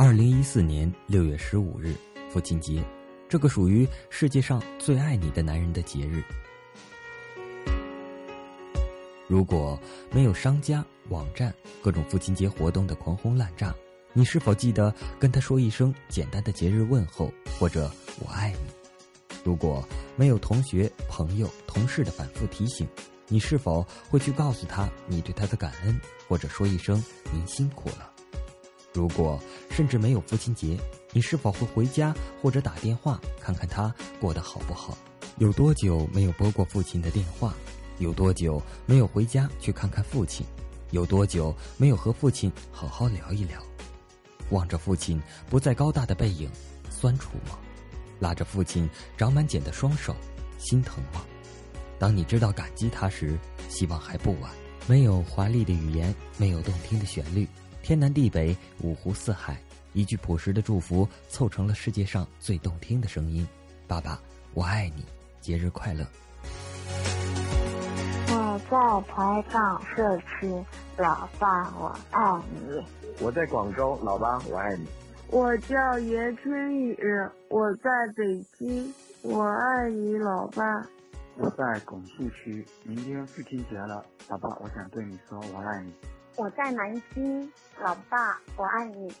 二零一四年六月十五日，父亲节，这个属于世界上最爱你的男人的节日。如果没有商家、网站、各种父亲节活动的狂轰滥炸，你是否记得跟他说一声简单的节日问候，或者“我爱你”？如果没有同学、朋友、同事的反复提醒，你是否会去告诉他你对他的感恩，或者说一声“您辛苦了”？如果甚至没有父亲节，你是否会回家或者打电话看看他过得好不好？有多久没有拨过父亲的电话？有多久没有回家去看看父亲？有多久没有和父亲好好聊一聊？望着父亲不再高大的背影，酸楚吗？拉着父亲长满茧的双手，心疼吗？当你知道感激他时，希望还不晚。没有华丽的语言，没有动听的旋律。天南地北，五湖四海，一句朴实的祝福凑成了世界上最动听的声音。爸爸，我爱你，节日快乐！我在台港社区，老爸，我爱你。我在广州，老爸，我爱你。我叫严春雨，我在北京，我爱你，老爸。我在拱墅区，明天父亲节了，老爸，我想对你说，我爱你。我在南京，老爸，我爱你。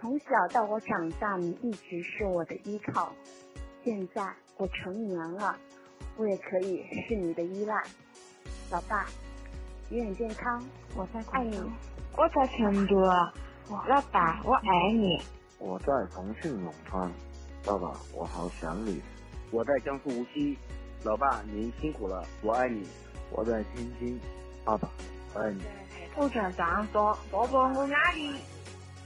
从小到我长大，你一直是我的依靠。现在我成年了，我也可以是你的依赖。老爸，永远健康。我在爱你。我在成都，老爸，我爱你。我在重庆永川，爸爸，我好想你。我在江苏无锡，老爸，您辛苦了，我爱你。我在天津，爸爸，我爱你。我在江苏，爸爸我爱你。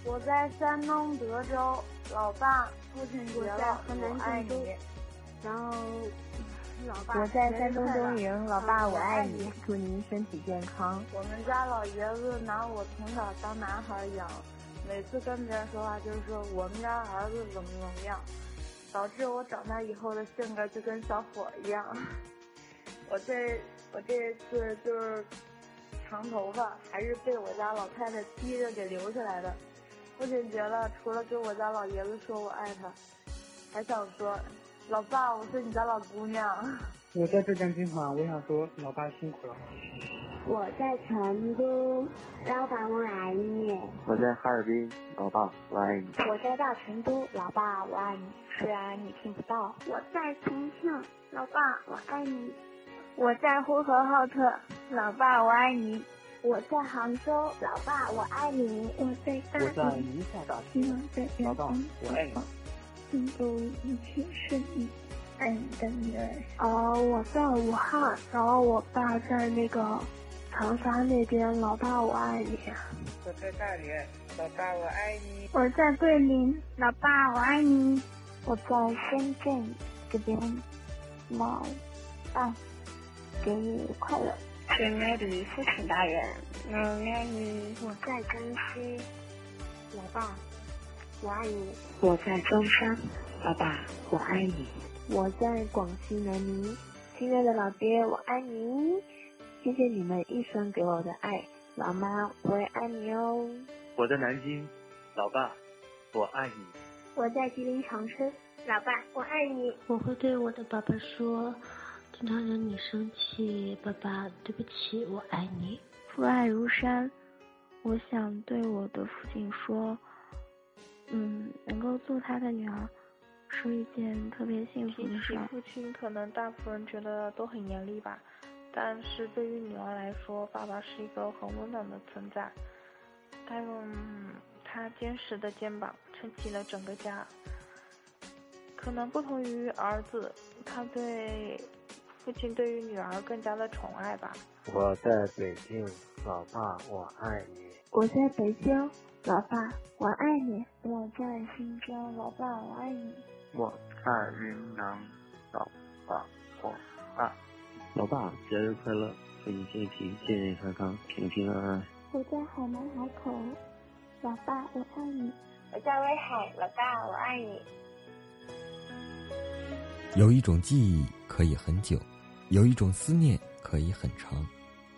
我在山东德州，老爸，父亲节了，我爱你。然后，我在山东东营，老爸我爱你，祝您身体健康。我们家老爷子拿我从小当男孩养，每次跟别人说话就是说我们家儿子怎么怎么样，导致我长大以后的性格就跟小伙一样。我这我这次就是。长头发还是被我家老太太逼着给留下来的。父亲觉得，除了跟我家老爷子说我爱他，还想说，老爸，我是你家老姑娘。我在浙江金华，我想说，老爸辛苦了。我在成都，老爸我爱你。我在哈尔滨，老爸我爱你。我在大成都，老爸我爱你。虽然你听不到。我在重庆，老爸我爱你。我在呼和浩特，老爸我爱你。我在杭州，老爸我爱你。我在我在宁夏大学，老爸我爱你。祝福一切顺利，爱你的女儿。哦，我在武汉，然后我爸在那个长沙那边，老爸我爱你。我在大连，老爸我爱你。我在桂林，老爸我爱你。我在深圳这边，老爸。节日快乐，亲爱的父亲大人，我爱你。我在江西，老爸，我爱你。我在中山，老爸，我爱你。我在广西南宁，亲爱的老爹，我爱你。谢谢你们一生给我的爱，老妈，我也爱你哦。我在南京，老爸，我爱你。我在吉林长春，老爸，我爱你。我会对我的爸爸说。经常惹你生气，爸爸，对不起，我爱你。父爱如山，我想对我的父亲说，嗯，能够做他的女儿，是一件特别幸福的事。父亲可能大部分人觉得都很严厉吧，但是对于女儿来说，爸爸是一个很温暖的存在。他用他坚实的肩膀撑起了整个家。可能不同于儿子，他对。父亲对于女儿更加的宠爱吧。我在北京，老爸，我爱你。我在北京，老爸，我爱你。我在新疆，老爸，我爱你。我在云南，老爸，我爱。老爸，节日快乐，祝你身体健健康康，平平安安。我在海南海口，老爸，我爱你。我在威海，老爸，我爱你。有一种记忆可以很久。有一种思念可以很长，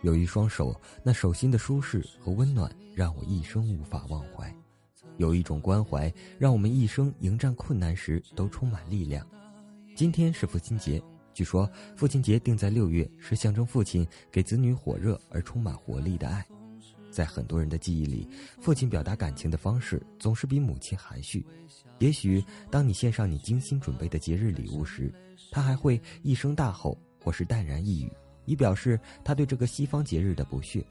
有一双手，那手心的舒适和温暖让我一生无法忘怀。有一种关怀，让我们一生迎战困难时都充满力量。今天是父亲节，据说父亲节定在六月，是象征父亲给子女火热而充满活力的爱。在很多人的记忆里，父亲表达感情的方式总是比母亲含蓄。也许当你献上你精心准备的节日礼物时，他还会一声大吼，或是淡然一语，以表示他对这个西方节日的不屑。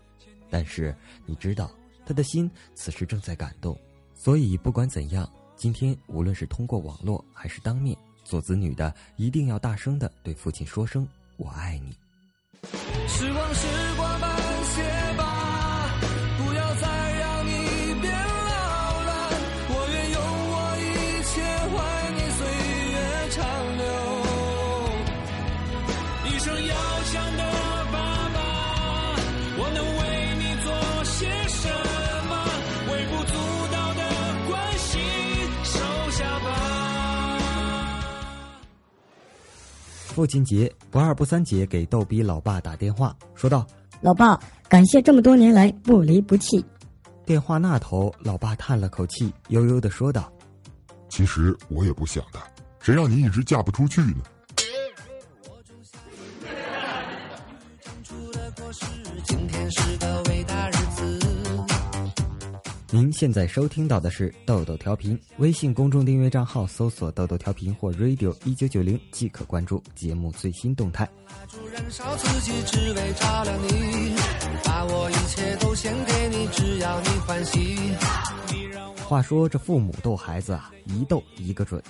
但是你知道，他的心此时正在感动。所以不管怎样，今天无论是通过网络还是当面，做子女的一定要大声的对父亲说声“我爱你”。时光时光慢父亲节，不二不三姐给逗逼老爸打电话，说道：“老爸，感谢这么多年来不离不弃。”电话那头，老爸叹了口气，悠悠的说道：“其实我也不想的，谁让你一直嫁不出去呢？”您现在收听到的是豆豆调频，微信公众订阅账号搜索“豆豆调频”或 “radio 一九九零”即可关注节目最新动态。话说这父母逗孩子啊，一逗一个准。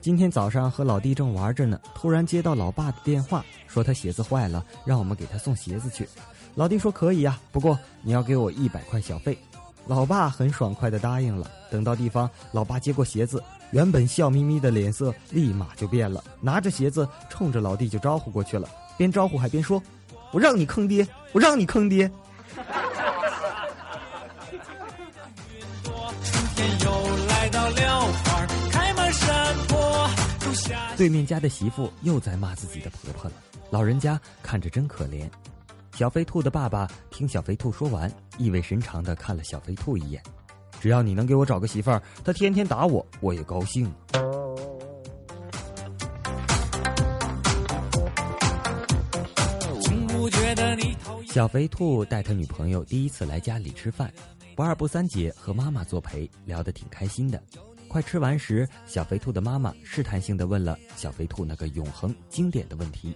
今天早上和老弟正玩着呢，突然接到老爸的电话，说他鞋子坏了，让我们给他送鞋子去。老弟说可以呀，不过你要给我一百块小费。老爸很爽快的答应了。等到地方，老爸接过鞋子，原本笑眯眯的脸色立马就变了，拿着鞋子冲着老弟就招呼过去了，边招呼还边说：“我让你坑爹，我让你坑爹。”对面家的媳妇又在骂自己的婆婆了，老人家看着真可怜。小飞兔的爸爸听小飞兔说完，意味深长的看了小飞兔一眼：“只要你能给我找个媳妇儿，他天天打我，我也高兴。”小飞兔带他女朋友第一次来家里吃饭，不二不三姐和妈妈作陪，聊得挺开心的。快吃完时，小飞兔的妈妈试探性的问了小飞兔那个永恒经典的问题：“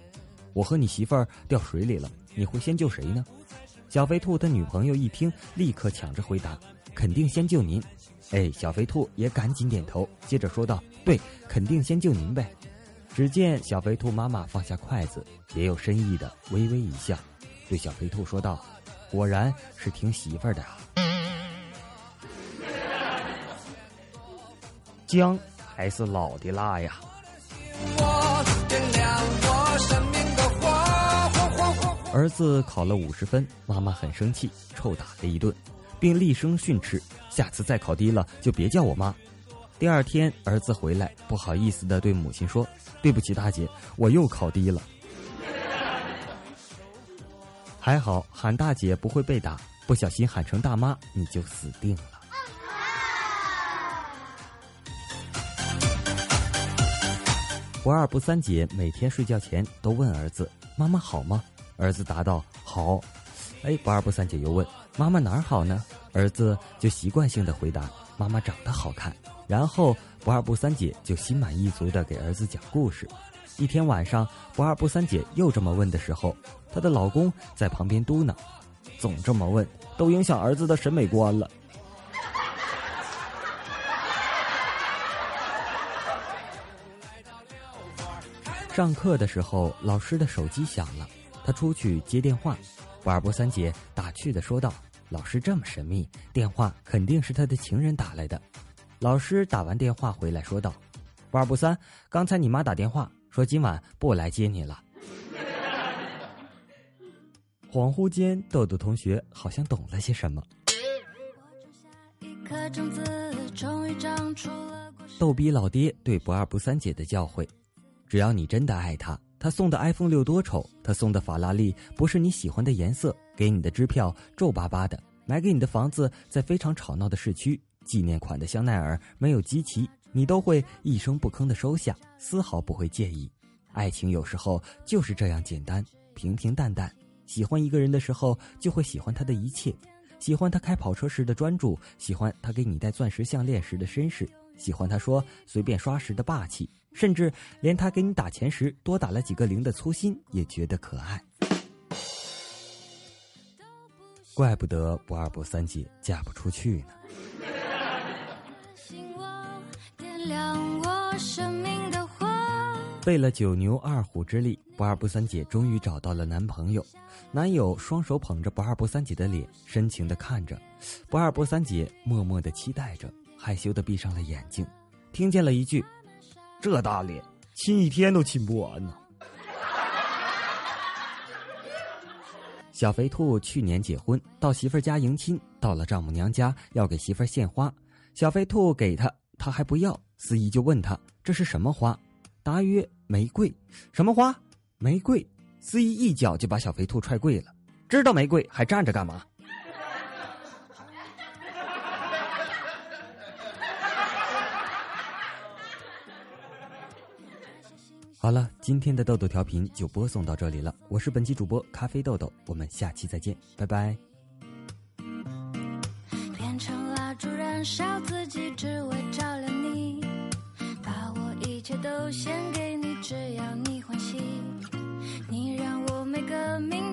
我和你媳妇儿掉水里了。”你会先救谁呢？小飞兔的女朋友一听，立刻抢着回答：“肯定先救您。”哎，小飞兔也赶紧点头，接着说道：“对，肯定先救您呗。”只见小飞兔妈妈放下筷子，别有深意的微微一笑，对小飞兔说道：“果然是听媳妇儿的啊。”姜还是老的辣呀。儿子考了五十分，妈妈很生气，臭打了一顿，并厉声训斥：“下次再考低了，就别叫我妈。”第二天，儿子回来，不好意思的对母亲说：“对不起，大姐，我又考低了。”还好喊大姐不会被打，不小心喊成大妈，你就死定了。不二不三姐每天睡觉前都问儿子：“妈妈好吗？”儿子答道：“好。”哎，不二不三姐又问：“妈妈哪儿好呢？”儿子就习惯性的回答：“妈妈长得好看。”然后不二不三姐就心满意足的给儿子讲故事。一天晚上，不二不三姐又这么问的时候，她的老公在旁边嘟囔：“总这么问，都影响儿子的审美观了。”上课的时候，老师的手机响了。他出去接电话，不二波三姐打趣的说道：“老师这么神秘，电话肯定是他的情人打来的。”老师打完电话回来说道：“不二不三，刚才你妈打电话说今晚不来接你了。”恍惚间，豆豆同学好像懂了些什么。逗逼老爹对不二不三姐的教诲：只要你真的爱他。他送的 iPhone 六多丑，他送的法拉利不是你喜欢的颜色，给你的支票皱巴巴的，买给你的房子在非常吵闹的市区，纪念款的香奈儿没有集齐，你都会一声不吭的收下，丝毫不会介意。爱情有时候就是这样简单，平平淡淡。喜欢一个人的时候，就会喜欢他的一切，喜欢他开跑车时的专注，喜欢他给你戴钻石项链时的绅士，喜欢他说随便刷时的霸气，甚至连他给你打钱时多打了几个零的粗心也觉得可爱。怪不得不二不三姐嫁不出去呢。费了九牛二虎之力，不二不三姐终于找到了男朋友。男友双手捧着不二不三姐的脸，深情的看着。不二不三姐默默的期待着，害羞的闭上了眼睛。听见了一句：“这大脸，亲一天都亲不完呢。”小肥兔去年结婚，到媳妇家迎亲，到了丈母娘家要给媳妇献花。小肥兔给他，他还不要。司仪就问他：“这是什么花？”答曰：“玫瑰。”什么花？玫瑰。司仪一脚就把小肥兔踹跪了。知道玫瑰还站着干嘛？好了，今天的豆豆调频就播送到这里了。我是本期主播咖啡豆豆，我们下期再见，拜拜。变成蜡烛燃烧自己，只为照亮你。把我一切都献给你，只要你欢喜。你让我每个明。